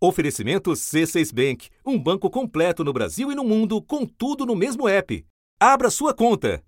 Oferecimento C6 Bank, um banco completo no Brasil e no mundo, com tudo no mesmo app. Abra sua conta.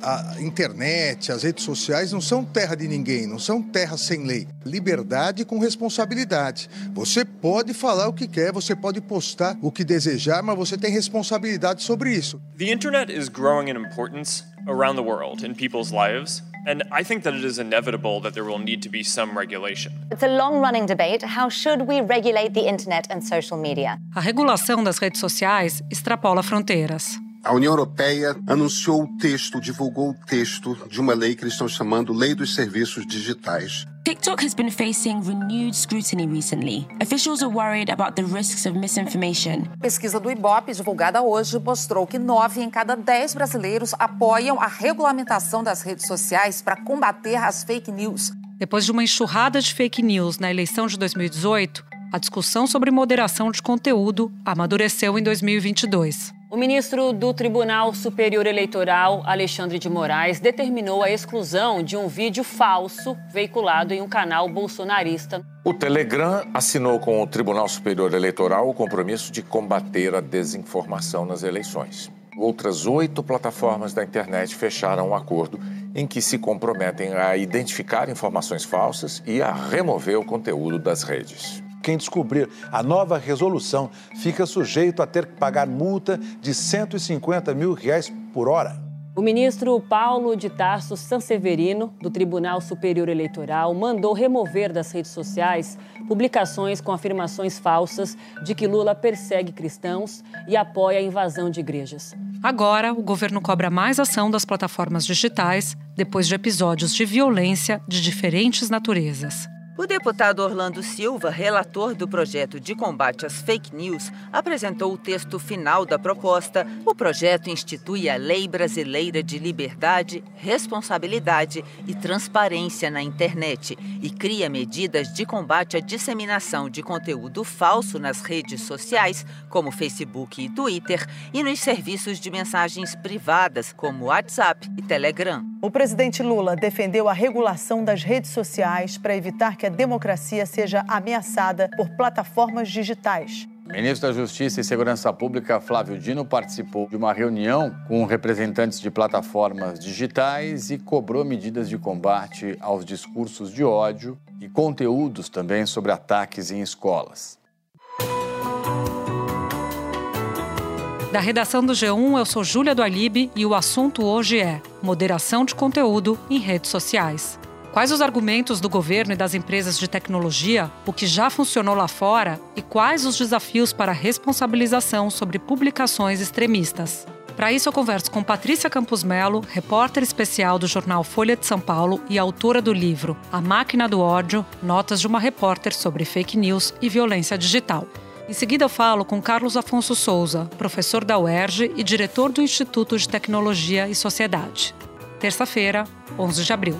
A internet, as redes sociais não são terra de ninguém, não são terra sem lei. Liberdade com responsabilidade. Você pode falar o que quer, você pode postar o que desejar, mas você tem responsabilidade sobre isso. The internet is growing in importance around the world in people's lives. And I think that it is inevitable that there will need to be some regulation. It's a long running debate. How should we regulate the internet and social media? A regulação das redes sociais extrapola fronteiras. A União Europeia anunciou o texto, divulgou o texto de uma lei que eles estão chamando Lei dos Serviços Digitais. TikTok has been facing renewed scrutiny recently. Officials are worried about the risks of misinformation. Pesquisa do Ibope, divulgada hoje, mostrou que nove em cada dez brasileiros apoiam a regulamentação das redes sociais para combater as fake news. Depois de uma enxurrada de fake news na eleição de 2018, a discussão sobre moderação de conteúdo amadureceu em 2022. O ministro do Tribunal Superior Eleitoral, Alexandre de Moraes, determinou a exclusão de um vídeo falso veiculado em um canal bolsonarista. O Telegram assinou com o Tribunal Superior Eleitoral o compromisso de combater a desinformação nas eleições. Outras oito plataformas da internet fecharam um acordo em que se comprometem a identificar informações falsas e a remover o conteúdo das redes. Quem descobrir a nova resolução fica sujeito a ter que pagar multa de 150 mil reais por hora. O ministro Paulo de Tarso Sanseverino, do Tribunal Superior Eleitoral, mandou remover das redes sociais publicações com afirmações falsas de que Lula persegue cristãos e apoia a invasão de igrejas. Agora, o governo cobra mais ação das plataformas digitais depois de episódios de violência de diferentes naturezas. O deputado Orlando Silva, relator do projeto de combate às fake news, apresentou o texto final da proposta. O projeto institui a Lei Brasileira de Liberdade, Responsabilidade e Transparência na Internet e cria medidas de combate à disseminação de conteúdo falso nas redes sociais, como Facebook e Twitter, e nos serviços de mensagens privadas, como WhatsApp e Telegram. O presidente Lula defendeu a regulação das redes sociais para evitar que a democracia seja ameaçada por plataformas digitais. O ministro da Justiça e Segurança Pública, Flávio Dino, participou de uma reunião com representantes de plataformas digitais e cobrou medidas de combate aos discursos de ódio e conteúdos também sobre ataques em escolas. Da redação do G1, eu sou Júlia do Alibe e o assunto hoje é moderação de conteúdo em redes sociais. Quais os argumentos do governo e das empresas de tecnologia, o que já funcionou lá fora e quais os desafios para responsabilização sobre publicações extremistas? Para isso, eu converso com Patrícia Campos Melo, repórter especial do jornal Folha de São Paulo e autora do livro A Máquina do Ódio Notas de uma Repórter sobre Fake News e Violência Digital. Em seguida, eu falo com Carlos Afonso Souza, professor da UERJ e diretor do Instituto de Tecnologia e Sociedade. Terça-feira, 11 de abril.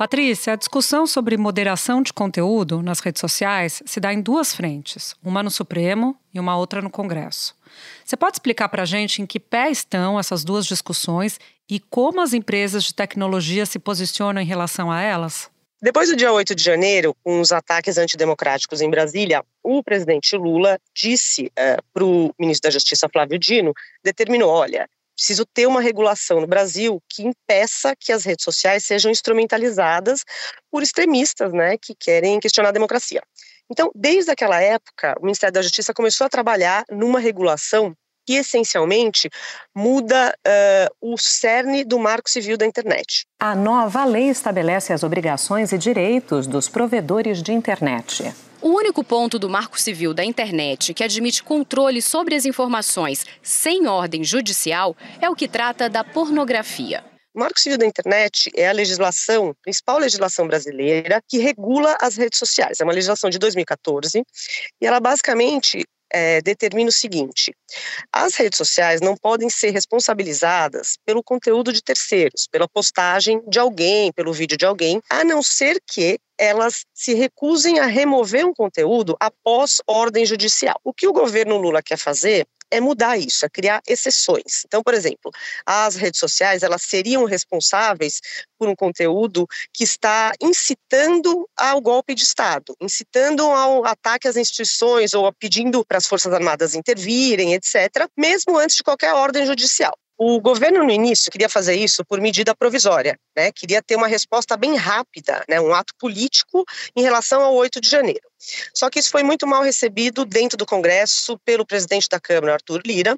Patrícia, a discussão sobre moderação de conteúdo nas redes sociais se dá em duas frentes, uma no Supremo e uma outra no Congresso. Você pode explicar para a gente em que pé estão essas duas discussões e como as empresas de tecnologia se posicionam em relação a elas? Depois do dia 8 de janeiro, com os ataques antidemocráticos em Brasília, o presidente Lula disse eh, para o ministro da Justiça, Flávio Dino, determinou, olha, preciso ter uma regulação no Brasil que impeça que as redes sociais sejam instrumentalizadas por extremistas, né, que querem questionar a democracia. Então, desde aquela época, o Ministério da Justiça começou a trabalhar numa regulação que essencialmente muda uh, o cerne do Marco Civil da Internet. A nova lei estabelece as obrigações e direitos dos provedores de internet. O único ponto do Marco Civil da Internet que admite controle sobre as informações sem ordem judicial é o que trata da pornografia. O Marco Civil da Internet é a legislação, principal legislação brasileira, que regula as redes sociais. É uma legislação de 2014 e ela basicamente é, determina o seguinte: as redes sociais não podem ser responsabilizadas pelo conteúdo de terceiros, pela postagem de alguém, pelo vídeo de alguém, a não ser que elas se recusem a remover um conteúdo após ordem judicial. O que o governo Lula quer fazer é mudar isso, é criar exceções. Então, por exemplo, as redes sociais, elas seriam responsáveis por um conteúdo que está incitando ao golpe de Estado, incitando ao ataque às instituições ou pedindo para as Forças Armadas intervirem, etc., mesmo antes de qualquer ordem judicial. O governo, no início, queria fazer isso por medida provisória, né? queria ter uma resposta bem rápida, né? um ato político em relação ao 8 de janeiro. Só que isso foi muito mal recebido dentro do Congresso pelo presidente da Câmara, Arthur Lira.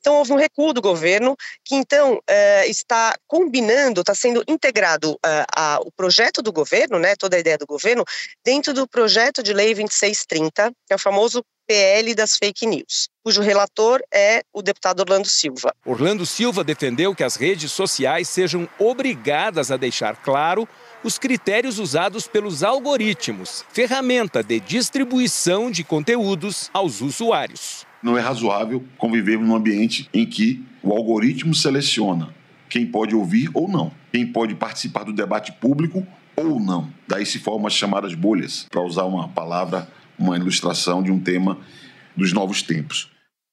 Então, houve um recuo do governo, que então eh, está combinando, está sendo integrado a, o projeto do governo, né, toda a ideia do governo, dentro do projeto de lei 2630, que é o famoso PL das fake news, cujo relator é o deputado Orlando Silva. Orlando Silva defendeu que as redes sociais sejam obrigadas a deixar claro os critérios usados pelos algoritmos, ferramenta de distribuição de conteúdos aos usuários. Não é razoável convivermos num ambiente em que o algoritmo seleciona quem pode ouvir ou não, quem pode participar do debate público ou não. Daí se formam as chamadas bolhas, para usar uma palavra uma ilustração de um tema dos novos tempos.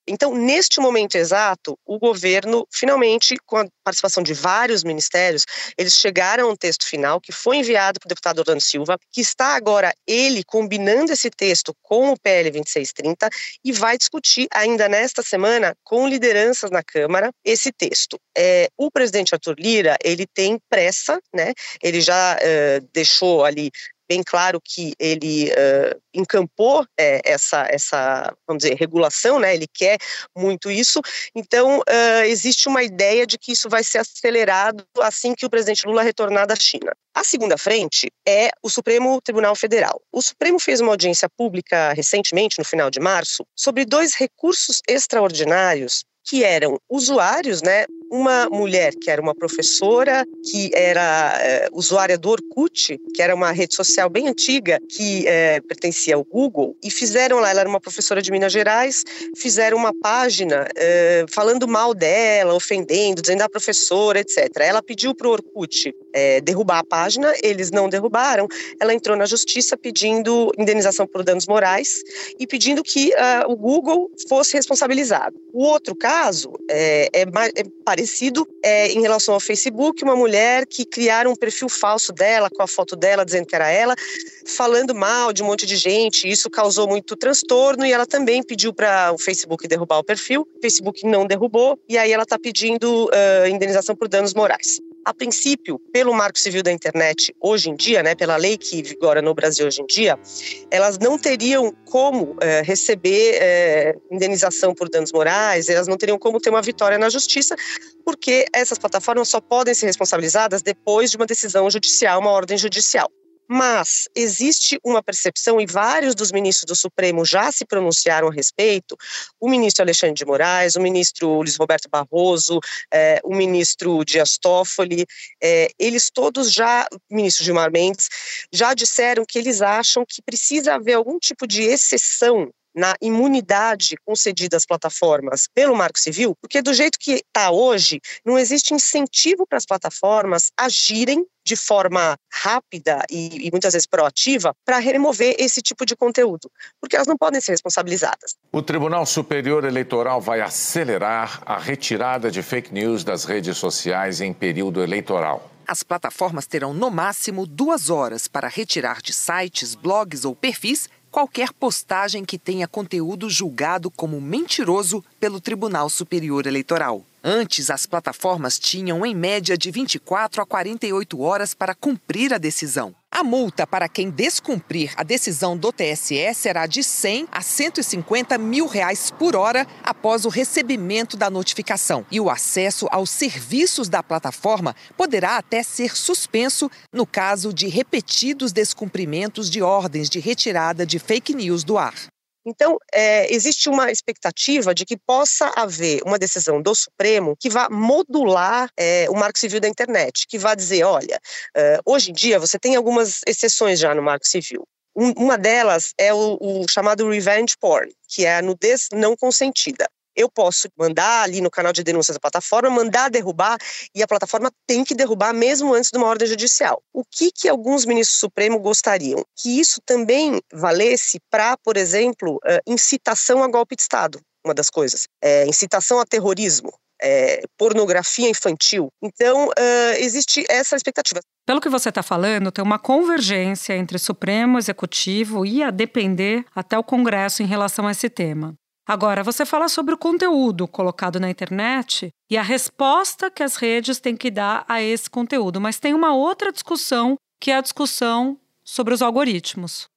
Então, neste momento exato, o governo, finalmente, com a participação de vários ministérios, eles chegaram a um texto final que foi enviado para o deputado Orlando Silva, que está agora ele combinando esse texto com o PL 2630 e vai discutir ainda nesta semana com lideranças na Câmara esse texto. É, o presidente Arthur Lira, ele tem pressa, né? Ele já uh, deixou ali bem claro que ele uh, encampou é, essa, essa, vamos dizer, regulação, né? Ele quer muito isso. Então, uh, existe uma ideia de que isso vai ser acelerado assim que o presidente Lula retornar da China. A segunda frente é o Supremo Tribunal Federal. O Supremo fez uma audiência pública recentemente, no final de março, sobre dois recursos extraordinários que eram usuários, né? Uma mulher que era uma professora, que era é, usuária do Orkut, que era uma rede social bem antiga, que é, pertencia ao Google, e fizeram lá, ela era uma professora de Minas Gerais, fizeram uma página é, falando mal dela, ofendendo, dizendo a ah, professora, etc. Ela pediu para o Orkut derrubar a página, eles não derrubaram, ela entrou na justiça pedindo indenização por danos morais e pedindo que uh, o Google fosse responsabilizado. O outro caso é, é, é parecido é, em relação ao Facebook, uma mulher que criaram um perfil falso dela, com a foto dela, dizendo que era ela, falando mal de um monte de gente. Isso causou muito transtorno e ela também pediu para o Facebook derrubar o perfil. O Facebook não derrubou e aí ela está pedindo uh, indenização por danos morais a princípio, pelo Marco Civil da Internet hoje em dia, né, pela lei que vigora no Brasil hoje em dia, elas não teriam como é, receber é, indenização por danos morais, elas não teriam como ter uma vitória na justiça, porque essas plataformas só podem ser responsabilizadas depois de uma decisão judicial, uma ordem judicial. Mas existe uma percepção, e vários dos ministros do Supremo já se pronunciaram a respeito: o ministro Alexandre de Moraes, o ministro Luiz Roberto Barroso, é, o ministro Dias Toffoli, é, eles todos já, o ministro Gilmar Mendes, já disseram que eles acham que precisa haver algum tipo de exceção na imunidade concedida às plataformas pelo Marco Civil, porque do jeito que está hoje, não existe incentivo para as plataformas agirem de forma rápida e, e muitas vezes proativa para remover esse tipo de conteúdo, porque elas não podem ser responsabilizadas. O Tribunal Superior Eleitoral vai acelerar a retirada de fake news das redes sociais em período eleitoral. As plataformas terão no máximo duas horas para retirar de sites, blogs ou perfis qualquer postagem que tenha conteúdo julgado como mentiroso pelo Tribunal Superior Eleitoral. Antes, as plataformas tinham em média de 24 a 48 horas para cumprir a decisão. A multa para quem descumprir a decisão do TSE será de 100 a 150 mil reais por hora após o recebimento da notificação. E o acesso aos serviços da plataforma poderá até ser suspenso no caso de repetidos descumprimentos de ordens de retirada de fake news do ar. Então, é, existe uma expectativa de que possa haver uma decisão do Supremo que vá modular é, o Marco Civil da internet, que vá dizer, olha, é, hoje em dia você tem algumas exceções já no Marco Civil. Um, uma delas é o, o chamado revenge porn, que é a nudez não consentida eu posso mandar ali no canal de denúncias da plataforma, mandar derrubar, e a plataforma tem que derrubar mesmo antes de uma ordem judicial. O que, que alguns ministros supremos gostariam? Que isso também valesse para, por exemplo, incitação a golpe de Estado uma das coisas, é, incitação a terrorismo, é, pornografia infantil. Então, uh, existe essa expectativa. Pelo que você está falando, tem uma convergência entre Supremo, Executivo e, a depender, até o Congresso em relação a esse tema. Agora, você fala sobre o conteúdo colocado na internet e a resposta que as redes têm que dar a esse conteúdo, mas tem uma outra discussão, que é a discussão sobre os algoritmos.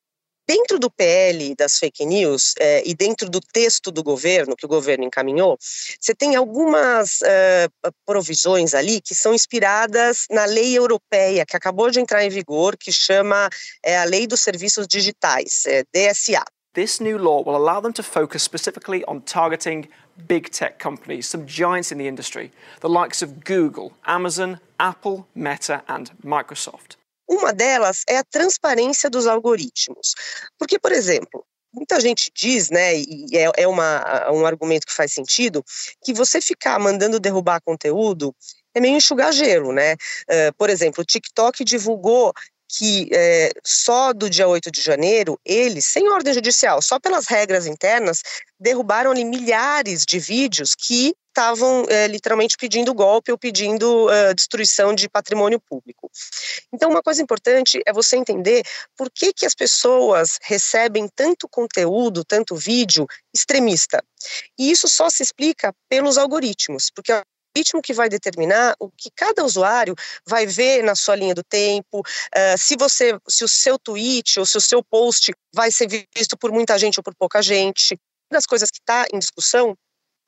Dentro do PL das fake news eh, e dentro do texto do governo, que o governo encaminhou, você tem algumas eh, provisões ali que são inspiradas na lei europeia, que acabou de entrar em vigor, que chama eh, a Lei dos Serviços Digitais, DSA. This new law will allow them to focus specifically on targeting big tech companies, some giants in the industry, the likes of Google, Amazon, Apple, Meta, and Microsoft. Uma delas é a transparência dos algoritmos. Porque, por exemplo, muita gente diz, né, e é, é uma, um argumento que faz sentido, que você ficar mandando derrubar conteúdo é meio enxugar gelo, né? Uh, por exemplo, o TikTok divulgou que é, só do dia 8 de janeiro, eles, sem ordem judicial, só pelas regras internas, derrubaram ali milhares de vídeos que estavam é, literalmente pedindo golpe ou pedindo uh, destruição de patrimônio público. Então, uma coisa importante é você entender por que, que as pessoas recebem tanto conteúdo, tanto vídeo extremista. E isso só se explica pelos algoritmos, porque algoritmo que vai determinar o que cada usuário vai ver na sua linha do tempo, uh, se você, se o seu tweet ou se o seu post vai ser visto por muita gente ou por pouca gente. Uma das coisas que está em discussão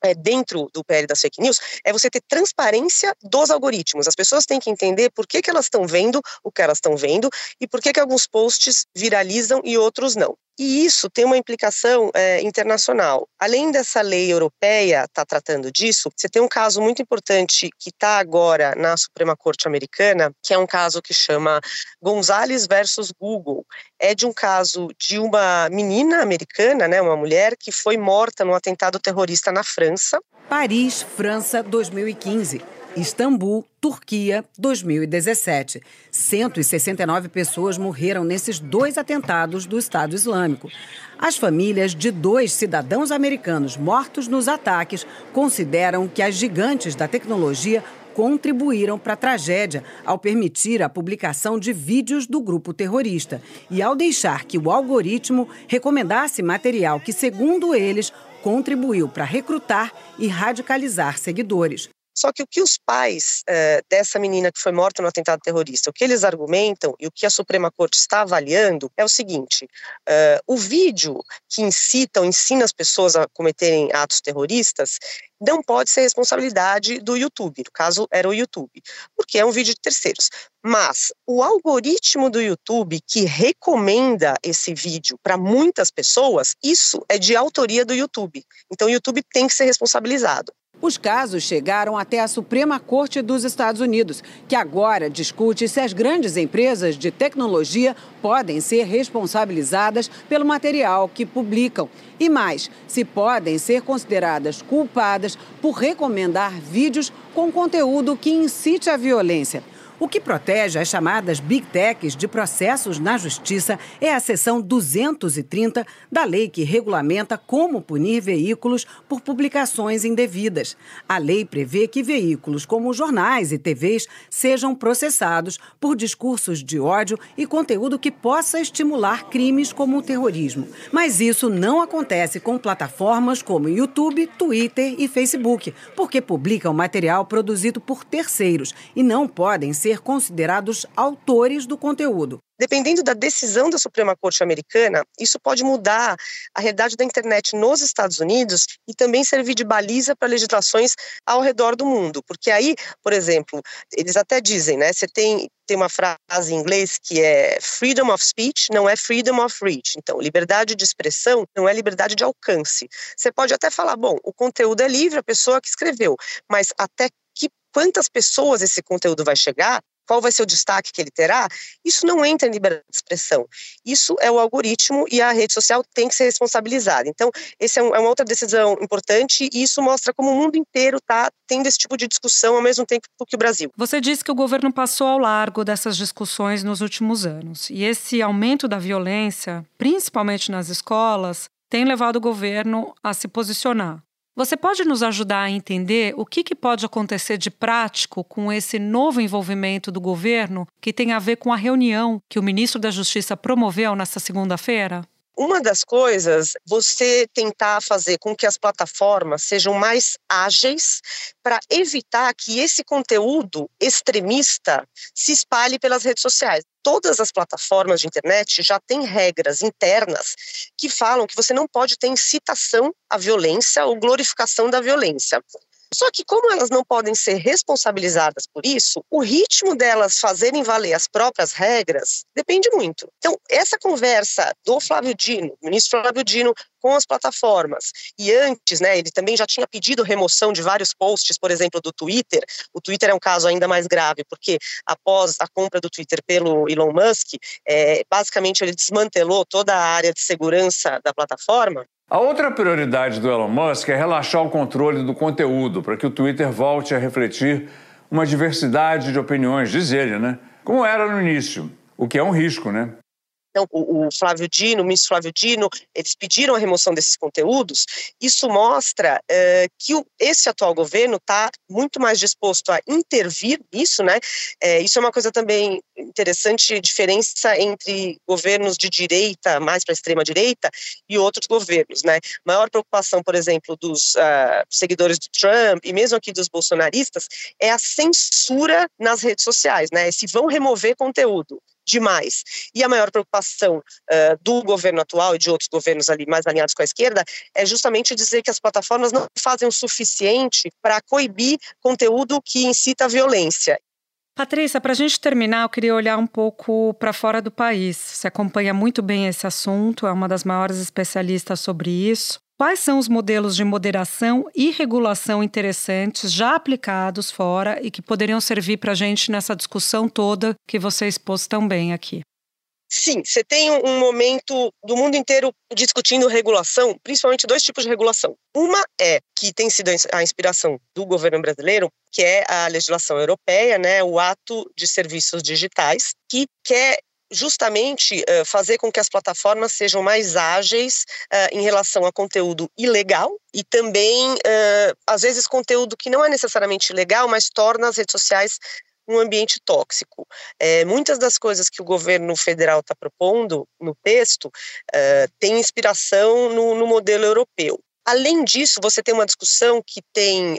é, dentro do PL das fake news é você ter transparência dos algoritmos. As pessoas têm que entender por que, que elas estão vendo o que elas estão vendo e por que, que alguns posts viralizam e outros não. E isso tem uma implicação é, internacional. Além dessa lei europeia estar tá tratando disso, você tem um caso muito importante que está agora na Suprema Corte Americana, que é um caso que chama Gonzalez versus Google. É de um caso de uma menina americana, né, uma mulher, que foi morta num atentado terrorista na França. Paris, França, 2015. Istambul, Turquia, 2017. 169 pessoas morreram nesses dois atentados do Estado Islâmico. As famílias de dois cidadãos americanos mortos nos ataques consideram que as gigantes da tecnologia contribuíram para a tragédia ao permitir a publicação de vídeos do grupo terrorista e ao deixar que o algoritmo recomendasse material que, segundo eles, contribuiu para recrutar e radicalizar seguidores. Só que o que os pais uh, dessa menina que foi morta no atentado terrorista, o que eles argumentam e o que a Suprema Corte está avaliando é o seguinte: uh, o vídeo que incita ou ensina as pessoas a cometerem atos terroristas não pode ser responsabilidade do YouTube, no caso era o YouTube, porque é um vídeo de terceiros. Mas o algoritmo do YouTube que recomenda esse vídeo para muitas pessoas, isso é de autoria do YouTube. Então o YouTube tem que ser responsabilizado. Os casos chegaram até a Suprema Corte dos Estados Unidos, que agora discute se as grandes empresas de tecnologia podem ser responsabilizadas pelo material que publicam. E mais, se podem ser consideradas culpadas por recomendar vídeos com conteúdo que incite a violência. O que protege as chamadas Big Techs de processos na justiça é a seção 230 da lei que regulamenta como punir veículos por publicações indevidas. A lei prevê que veículos como jornais e TVs sejam processados por discursos de ódio e conteúdo que possa estimular crimes como o terrorismo. Mas isso não acontece com plataformas como YouTube, Twitter e Facebook, porque publicam material produzido por terceiros e não podem ser ser considerados autores do conteúdo. Dependendo da decisão da Suprema Corte Americana, isso pode mudar a realidade da internet nos Estados Unidos e também servir de baliza para legislações ao redor do mundo. Porque aí, por exemplo, eles até dizem, né? Você tem, tem uma frase em inglês que é freedom of speech não é freedom of reach. Então, liberdade de expressão não é liberdade de alcance. Você pode até falar, bom, o conteúdo é livre, a pessoa que escreveu, mas até quantas pessoas esse conteúdo vai chegar, qual vai ser o destaque que ele terá, isso não entra em liberdade de expressão. Isso é o algoritmo e a rede social tem que ser responsabilizada. Então, essa é, um, é, uma outra decisão importante e isso mostra como o mundo inteiro está tendo esse tipo de discussão ao mesmo tempo que o Brasil. Você disse que o governo passou ao largo dessas discussões nos últimos anos. E esse aumento da violência, principalmente nas escolas, tem levado o governo a se posicionar. Você pode nos ajudar a entender o que, que pode acontecer de prático com esse novo envolvimento do governo que tem a ver com a reunião que o ministro da Justiça promoveu nesta segunda-feira? Uma das coisas, você tentar fazer com que as plataformas sejam mais ágeis para evitar que esse conteúdo extremista se espalhe pelas redes sociais. Todas as plataformas de internet já têm regras internas que falam que você não pode ter incitação à violência ou glorificação da violência. Só que, como elas não podem ser responsabilizadas por isso, o ritmo delas fazerem valer as próprias regras depende muito. Então, essa conversa do Flávio Dino, ministro Flávio Dino, com as plataformas. E antes, né, ele também já tinha pedido remoção de vários posts, por exemplo, do Twitter. O Twitter é um caso ainda mais grave, porque após a compra do Twitter pelo Elon Musk, é, basicamente ele desmantelou toda a área de segurança da plataforma. A outra prioridade do Elon Musk é relaxar o controle do conteúdo para que o Twitter volte a refletir uma diversidade de opiniões, diz ele, né? Como era no início, o que é um risco, né? Então, o, o, Flávio Dino, o ministro Flávio Dino, eles pediram a remoção desses conteúdos. Isso mostra é, que o, esse atual governo está muito mais disposto a intervir nisso, né? É, isso é uma coisa também interessante, diferença entre governos de direita, mais para a extrema direita, e outros governos, né? Maior preocupação, por exemplo, dos uh, seguidores do Trump e mesmo aqui dos bolsonaristas é a censura nas redes sociais, né? Se vão remover conteúdo demais. E a maior preocupação uh, do governo atual e de outros governos ali mais alinhados com a esquerda é justamente dizer que as plataformas não fazem o suficiente para coibir conteúdo que incita a violência. Patrícia, para a gente terminar, eu queria olhar um pouco para fora do país. Você acompanha muito bem esse assunto, é uma das maiores especialistas sobre isso. Quais são os modelos de moderação e regulação interessantes já aplicados fora e que poderiam servir para a gente nessa discussão toda que você expôs tão bem aqui? Sim, você tem um momento do mundo inteiro discutindo regulação, principalmente dois tipos de regulação. Uma é que tem sido a inspiração do governo brasileiro, que é a legislação europeia, né, o ato de serviços digitais, que quer justamente uh, fazer com que as plataformas sejam mais ágeis uh, em relação a conteúdo ilegal e também, uh, às vezes, conteúdo que não é necessariamente legal, mas torna as redes sociais um ambiente tóxico. É, muitas das coisas que o governo federal está propondo no texto uh, tem inspiração no, no, modelo europeu. Além disso, você tem uma discussão que tem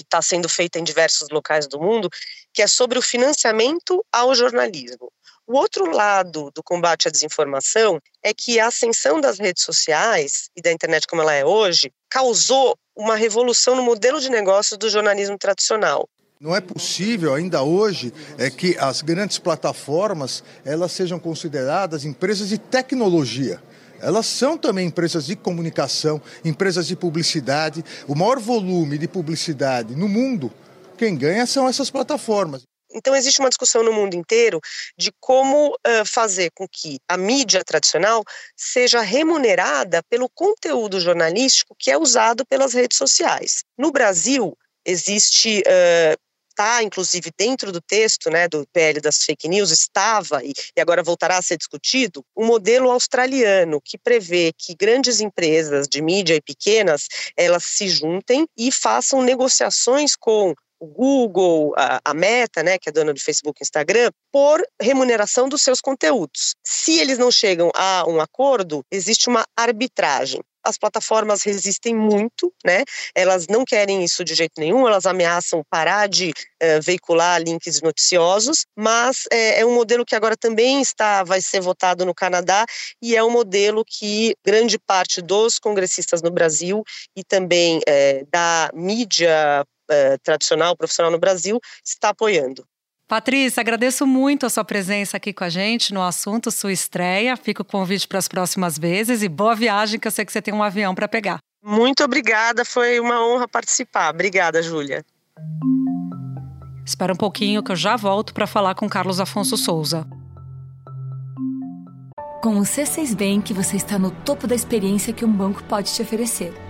que está sendo feita em diversos locais do mundo, que é sobre o financiamento ao jornalismo. O outro lado do combate à desinformação é que a ascensão das redes sociais e da internet como ela é hoje causou uma revolução no modelo de negócio do jornalismo tradicional. Não é possível ainda hoje é que as grandes plataformas elas sejam consideradas empresas de tecnologia. Elas são também empresas de comunicação, empresas de publicidade. O maior volume de publicidade no mundo, quem ganha são essas plataformas. Então, existe uma discussão no mundo inteiro de como uh, fazer com que a mídia tradicional seja remunerada pelo conteúdo jornalístico que é usado pelas redes sociais. No Brasil, existe. Está, inclusive, dentro do texto né, do PL das fake news, estava e, e agora voltará a ser discutido, o um modelo australiano que prevê que grandes empresas de mídia e pequenas elas se juntem e façam negociações com o Google, a, a, Meta, né, que é dona do Facebook e Instagram, por remuneração dos seus conteúdos. Se eles não chegam a um acordo, existe uma arbitragem. As plataformas resistem muito, né? Elas não querem isso de jeito nenhum, elas ameaçam parar de uh, veicular links noticiosos, mas é, é, um modelo que agora também está, vai ser votado no Canadá e é um modelo que grande parte dos congressistas no Brasil e também é, da mídia uh, tradicional, profissional no Brasil, está apoiando. Patrícia, agradeço muito a sua presença aqui com a gente no assunto, sua estreia. Fica o convite para as próximas vezes e boa viagem, que eu sei que você tem um avião para pegar. Muito obrigada, foi uma honra participar. Obrigada, Júlia. Espera um pouquinho que eu já volto para falar com Carlos Afonso Souza. Com o C6 Bank, você está no topo da experiência que um banco pode te oferecer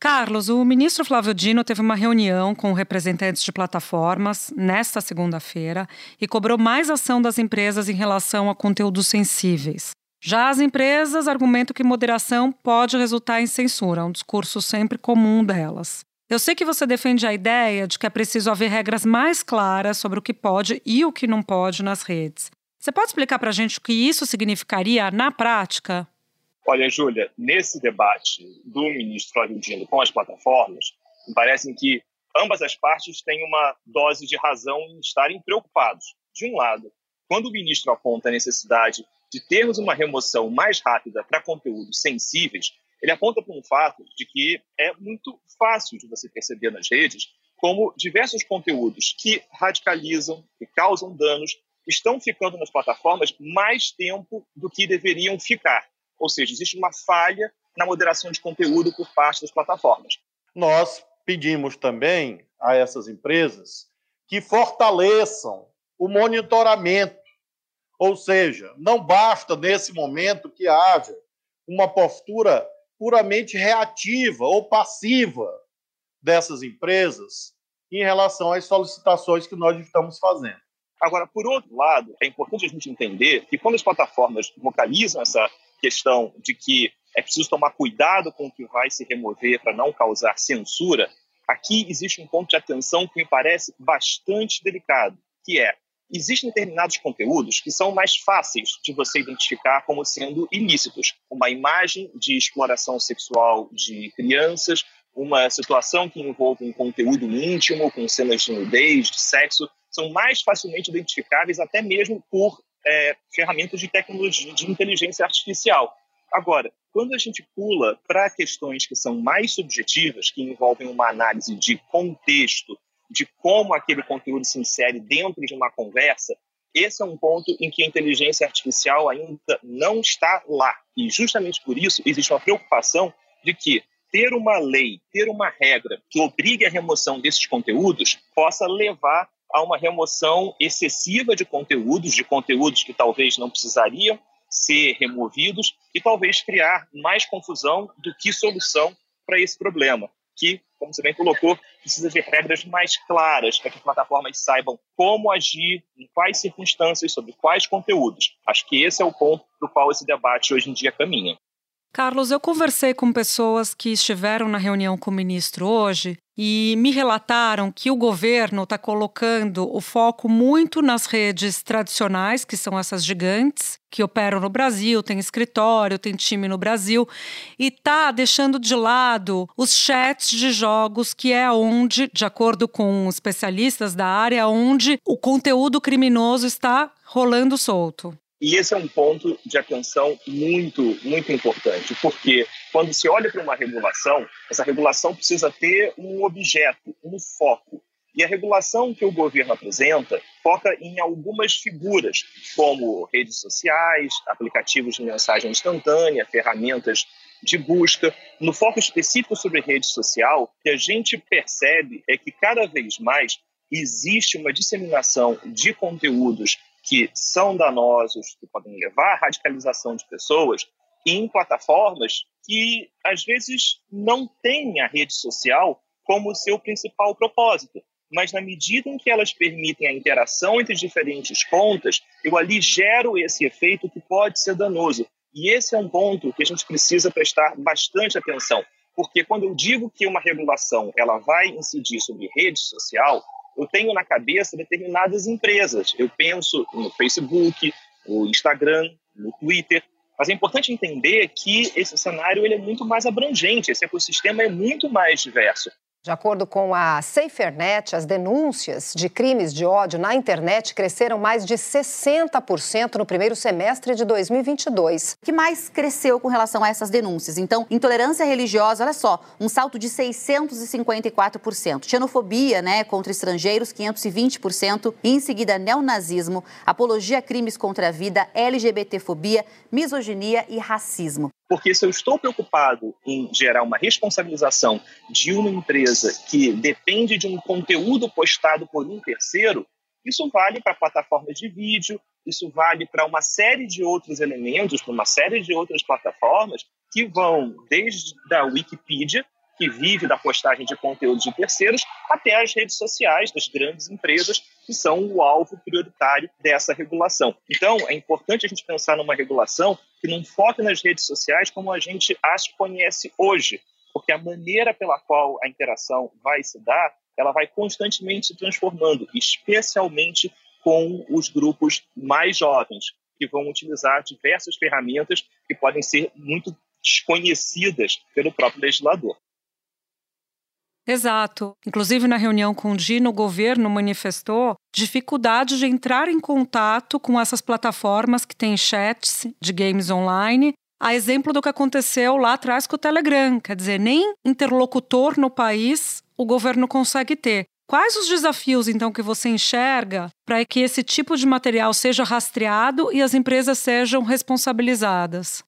Carlos, o ministro Flávio Dino teve uma reunião com representantes de plataformas nesta segunda-feira e cobrou mais ação das empresas em relação a conteúdos sensíveis. Já as empresas argumentam que moderação pode resultar em censura, um discurso sempre comum delas. Eu sei que você defende a ideia de que é preciso haver regras mais claras sobre o que pode e o que não pode nas redes. Você pode explicar para a gente o que isso significaria na prática? Olha, Júlia, nesse debate do ministro Flávio Dino com as plataformas, me parece que ambas as partes têm uma dose de razão em estarem preocupados. De um lado, quando o ministro aponta a necessidade de termos uma remoção mais rápida para conteúdos sensíveis, ele aponta para um fato de que é muito fácil de você perceber nas redes como diversos conteúdos que radicalizam, que causam danos, estão ficando nas plataformas mais tempo do que deveriam ficar. Ou seja, existe uma falha na moderação de conteúdo por parte das plataformas. Nós pedimos também a essas empresas que fortaleçam o monitoramento. Ou seja, não basta nesse momento que haja uma postura puramente reativa ou passiva dessas empresas em relação às solicitações que nós estamos fazendo. Agora, por outro lado, é importante a gente entender que quando as plataformas vocalizam essa questão de que é preciso tomar cuidado com o que vai se remover para não causar censura, aqui existe um ponto de atenção que me parece bastante delicado, que é existem determinados conteúdos que são mais fáceis de você identificar como sendo ilícitos. Uma imagem de exploração sexual de crianças, uma situação que envolve um conteúdo íntimo, com cenas de nudez, de sexo, são mais facilmente identificáveis até mesmo por é, ferramentas de tecnologia, de inteligência artificial. Agora, quando a gente pula para questões que são mais subjetivas, que envolvem uma análise de contexto, de como aquele conteúdo se insere dentro de uma conversa, esse é um ponto em que a inteligência artificial ainda não está lá. E justamente por isso existe uma preocupação de que ter uma lei, ter uma regra que obrigue a remoção desses conteúdos possa levar a uma remoção excessiva de conteúdos, de conteúdos que talvez não precisariam ser removidos e talvez criar mais confusão do que solução para esse problema, que, como você bem colocou, precisa de regras mais claras para que as plataformas saibam como agir, em quais circunstâncias, sobre quais conteúdos. Acho que esse é o ponto do qual esse debate hoje em dia caminha. Carlos, eu conversei com pessoas que estiveram na reunião com o ministro hoje e me relataram que o governo está colocando o foco muito nas redes tradicionais, que são essas gigantes, que operam no Brasil, tem escritório, tem time no Brasil, e está deixando de lado os chats de jogos, que é onde, de acordo com especialistas da área, onde o conteúdo criminoso está rolando solto. E esse é um ponto de atenção muito, muito importante, porque quando se olha para uma regulação, essa regulação precisa ter um objeto, um foco. E a regulação que o governo apresenta foca em algumas figuras, como redes sociais, aplicativos de mensagem instantânea, ferramentas de busca. No foco específico sobre rede social, o que a gente percebe é que cada vez mais existe uma disseminação de conteúdos que são danosos, que podem levar à radicalização de pessoas, em plataformas que às vezes não têm a rede social como seu principal propósito. Mas na medida em que elas permitem a interação entre diferentes contas, eu ali gero esse efeito que pode ser danoso. E esse é um ponto que a gente precisa prestar bastante atenção, porque quando eu digo que uma regulação ela vai incidir sobre rede social, eu tenho na cabeça determinadas empresas. Eu penso no Facebook, no Instagram, no Twitter. Mas é importante entender que esse cenário ele é muito mais abrangente, esse ecossistema é muito mais diverso. De acordo com a SaferNet, as denúncias de crimes de ódio na internet cresceram mais de 60% no primeiro semestre de 2022. O que mais cresceu com relação a essas denúncias? Então, intolerância religiosa, olha só, um salto de 654%. Xenofobia, né, contra estrangeiros, 520%. E em seguida, neonazismo, apologia a crimes contra a vida, LGBTfobia, misoginia e racismo. Porque se eu estou preocupado em gerar uma responsabilização de uma empresa que depende de um conteúdo postado por um terceiro, isso vale para plataformas de vídeo, isso vale para uma série de outros elementos, para uma série de outras plataformas que vão desde a Wikipedia que vive da postagem de conteúdos de terceiros, até as redes sociais das grandes empresas, que são o alvo prioritário dessa regulação. Então, é importante a gente pensar numa regulação que não foque nas redes sociais como a gente as conhece hoje, porque a maneira pela qual a interação vai se dar, ela vai constantemente se transformando, especialmente com os grupos mais jovens, que vão utilizar diversas ferramentas que podem ser muito desconhecidas pelo próprio legislador. Exato. Inclusive, na reunião com o Dino, o governo manifestou dificuldade de entrar em contato com essas plataformas que têm chats de games online. A exemplo do que aconteceu lá atrás com o Telegram. Quer dizer, nem interlocutor no país o governo consegue ter. Quais os desafios, então, que você enxerga para que esse tipo de material seja rastreado e as empresas sejam responsabilizadas?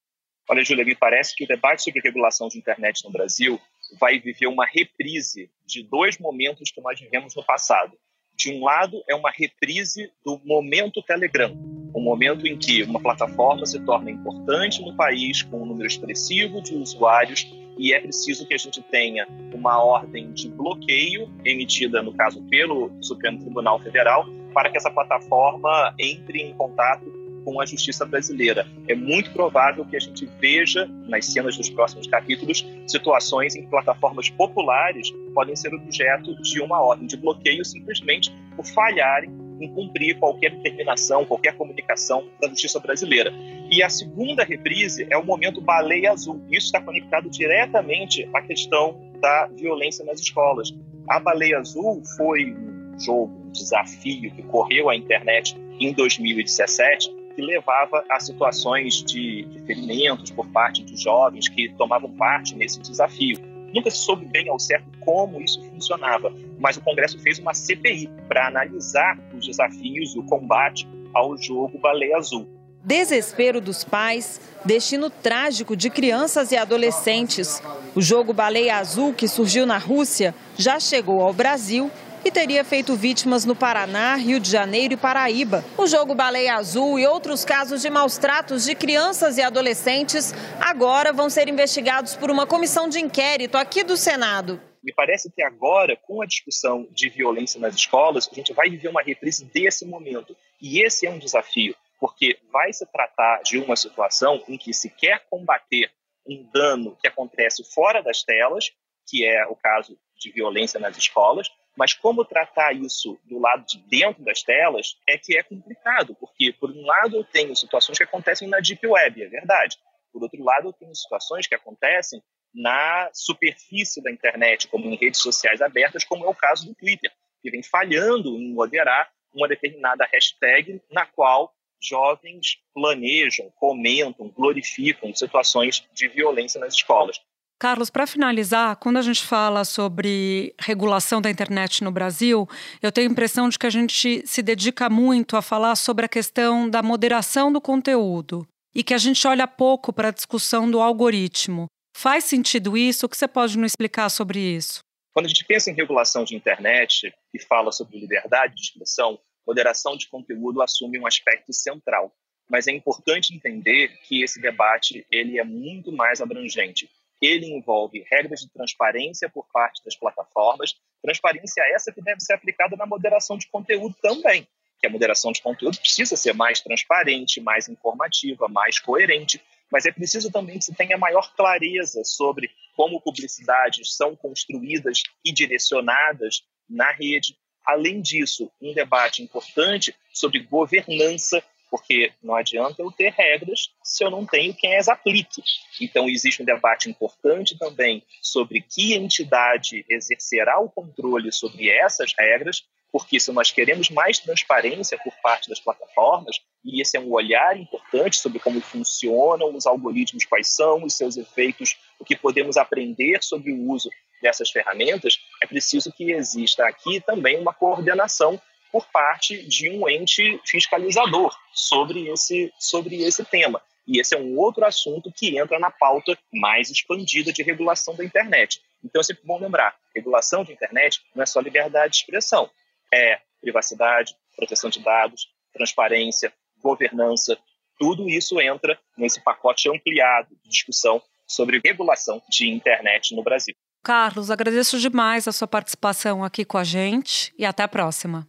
Olha, Júlia, me parece que o debate sobre regulação de internet no Brasil vai viver uma reprise de dois momentos que nós vivemos no passado. De um lado, é uma reprise do momento Telegram, um momento em que uma plataforma se torna importante no país com um número expressivo de usuários e é preciso que a gente tenha uma ordem de bloqueio emitida, no caso, pelo Supremo Tribunal Federal, para que essa plataforma entre em contato com a justiça brasileira. É muito provável que a gente veja nas cenas dos próximos capítulos situações em que plataformas populares podem ser objeto de uma ordem de bloqueio simplesmente por falharem em cumprir qualquer determinação, qualquer comunicação da justiça brasileira. E a segunda reprise é o momento baleia azul. Isso está conectado diretamente à questão da violência nas escolas. A baleia azul foi um jogo, um desafio que correu à internet em 2017 que levava a situações de, de ferimentos por parte de jovens que tomavam parte nesse desafio. Nunca se soube bem ao certo como isso funcionava, mas o Congresso fez uma CPI para analisar os desafios e o combate ao jogo Baleia Azul. Desespero dos pais, destino trágico de crianças e adolescentes. O jogo Baleia Azul, que surgiu na Rússia, já chegou ao Brasil e teria feito vítimas no Paraná, Rio de Janeiro e Paraíba. O jogo Baleia Azul e outros casos de maus tratos de crianças e adolescentes agora vão ser investigados por uma comissão de inquérito aqui do Senado. Me parece que agora, com a discussão de violência nas escolas, a gente vai viver uma reprise desse momento. E esse é um desafio, porque vai se tratar de uma situação em que se quer combater um dano que acontece fora das telas, que é o caso de violência nas escolas, mas como tratar isso do lado de dentro das telas é que é complicado, porque, por um lado, eu tenho situações que acontecem na Deep Web, é verdade. Por outro lado, eu tenho situações que acontecem na superfície da internet, como em redes sociais abertas, como é o caso do Twitter, que vem falhando em moderar uma determinada hashtag na qual jovens planejam, comentam, glorificam situações de violência nas escolas. Carlos, para finalizar, quando a gente fala sobre regulação da internet no Brasil, eu tenho a impressão de que a gente se dedica muito a falar sobre a questão da moderação do conteúdo e que a gente olha pouco para a discussão do algoritmo. Faz sentido isso? O que você pode nos explicar sobre isso? Quando a gente pensa em regulação de internet e fala sobre liberdade de expressão, moderação de conteúdo assume um aspecto central. Mas é importante entender que esse debate ele é muito mais abrangente ele envolve regras de transparência por parte das plataformas, transparência essa que deve ser aplicada na moderação de conteúdo também, que a moderação de conteúdo precisa ser mais transparente, mais informativa, mais coerente, mas é preciso também que se tenha maior clareza sobre como publicidades são construídas e direcionadas na rede. Além disso, um debate importante sobre governança porque não adianta eu ter regras se eu não tenho quem as aplique. Então, existe um debate importante também sobre que entidade exercerá o controle sobre essas regras, porque se nós queremos mais transparência por parte das plataformas, e esse é um olhar importante sobre como funcionam os algoritmos, quais são os seus efeitos, o que podemos aprender sobre o uso dessas ferramentas, é preciso que exista aqui também uma coordenação por parte de um ente fiscalizador sobre esse, sobre esse tema. E esse é um outro assunto que entra na pauta mais expandida de regulação da internet. Então é sempre bom lembrar: regulação de internet não é só liberdade de expressão, é privacidade, proteção de dados, transparência, governança. Tudo isso entra nesse pacote ampliado de discussão sobre regulação de internet no Brasil. Carlos, agradeço demais a sua participação aqui com a gente e até a próxima.